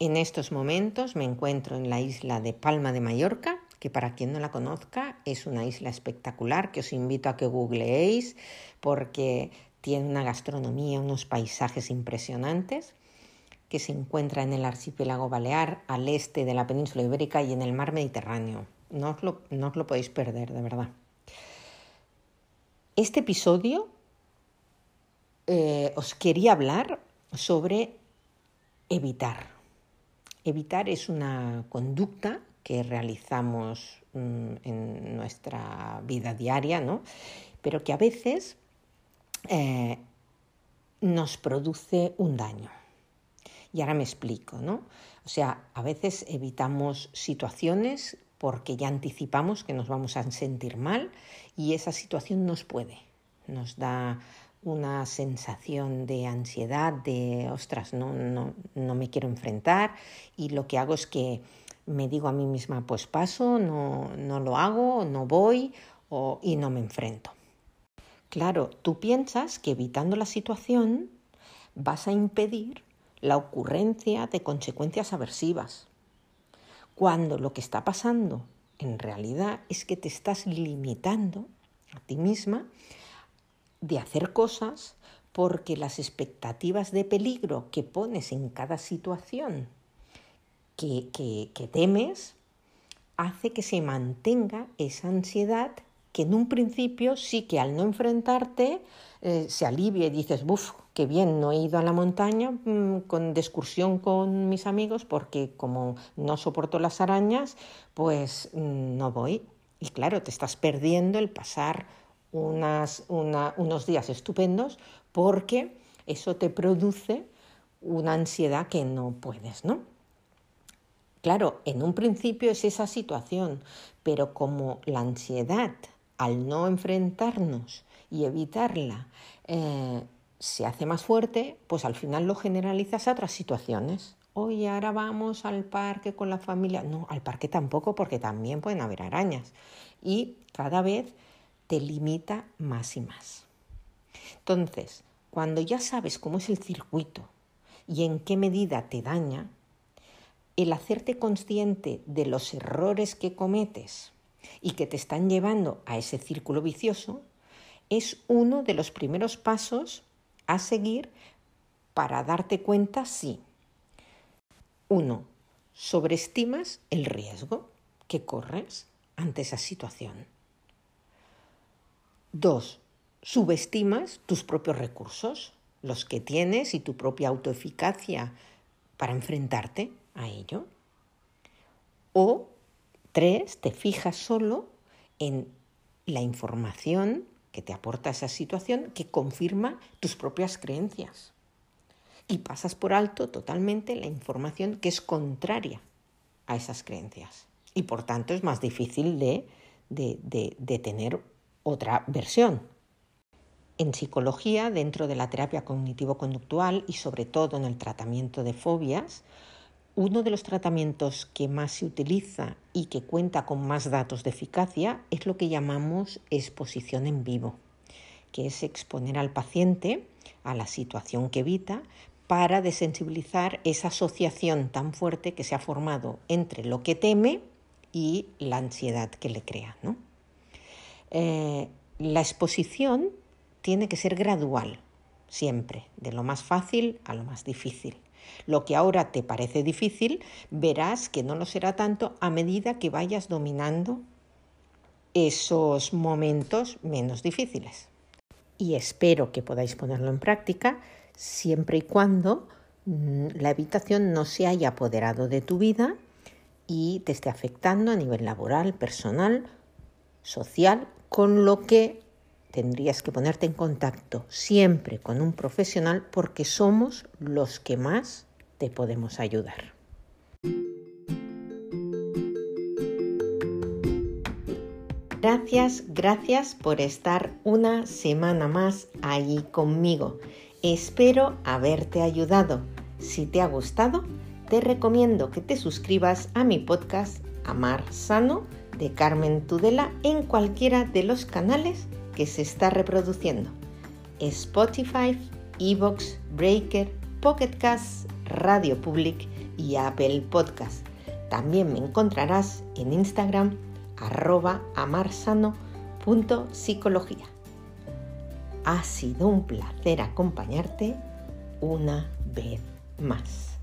En estos momentos me encuentro en la isla de Palma de Mallorca, que para quien no la conozca es una isla espectacular que os invito a que googleéis porque tiene una gastronomía, unos paisajes impresionantes que se encuentra en el archipiélago balear, al este de la península ibérica y en el mar Mediterráneo. No os lo, podéis perder, de verdad. Este episodio eh, os quería hablar sobre evitar. Evitar es una conducta que realizamos mm, en nuestra vida diaria, ¿no? pero que a veces eh, nos produce un daño. Y ahora me explico, ¿no? O sea, a veces evitamos situaciones porque ya anticipamos que nos vamos a sentir mal y esa situación nos puede, nos da una sensación de ansiedad, de, ostras, no, no, no me quiero enfrentar y lo que hago es que me digo a mí misma, pues paso, no, no lo hago, no voy o, y no me enfrento. Claro, tú piensas que evitando la situación vas a impedir la ocurrencia de consecuencias aversivas, cuando lo que está pasando en realidad es que te estás limitando a ti misma de hacer cosas porque las expectativas de peligro que pones en cada situación que, que, temes hace que se mantenga esa ansiedad que en un principio sí que al no enfrentarte eh, se alivia y dices, buf, qué bien, no he ido a la montaña mm, con, de excursión con mis amigos porque como no soporto las arañas, pues mm, no voy. Y claro, te estás perdiendo el pasar unas, unos días estupendos porque eso te produce una ansiedad que no puedes, ¿no? Claro, en un principio es esa situación, pero como la ansiedad, al no enfrentarnos y evitarla, eh, se hace más fuerte, pues al final lo generalizas a otras situaciones. Oye, ahora vamos al parque con la familia. No, al parque tampoco, porque también pueden haber arañas. Y cada vez te limita más y más. Entonces, cuando ya sabes cómo es el circuito y en qué medida te daña, el hacerte consciente de los errores que cometes y que te están llevando a ese círculo vicioso es uno de los primeros pasos a seguir para darte cuenta si, uno, sobreestimas el riesgo que corres ante esa situación. Dos, subestimas tus propios recursos, los que tienes y tu propia autoeficacia para enfrentarte a ello. O tres, te fijas solo en la información que te aporta esa situación que confirma tus propias creencias. Y pasas por alto totalmente la información que es contraria a esas creencias. Y por tanto es más difícil de, de, tener otra versión. En psicología, dentro de la terapia cognitivo-conductual y sobre todo en el tratamiento de fobias, uno de los tratamientos que más se utiliza y que cuenta con más datos de eficacia es lo que llamamos exposición en vivo, que es exponer al paciente a la situación que evita para desensibilizar esa asociación tan fuerte que se ha formado entre lo que teme y la ansiedad que le crea. Eh, la exposición tiene que ser gradual, siempre, de lo más fácil a lo más difícil. Lo que ahora te parece difícil, verás que no lo será tanto a medida que vayas dominando esos momentos menos difíciles. Y espero que podáis ponerlo en práctica siempre y cuando mm, la evitación no se haya apoderado de tu vida y te esté afectando a nivel laboral, personal, social, con lo que tendrías que ponerte en contacto siempre con un profesional porque somos los que más te podemos ayudar. Gracias, gracias por estar una semana más allí conmigo. Espero haberte ayudado. Si te ha gustado, te recomiendo que te suscribas a mi podcast Amar Sano de Carmen Tudela en cualquiera de los canales que se está reproduciendo. Spotify, Evox, Breaker, Pocket Cast, Radio Public y Apple Podcast. También me encontrarás en Instagram arroba amarsano.psicología. Ha sido un placer acompañarte una vez más.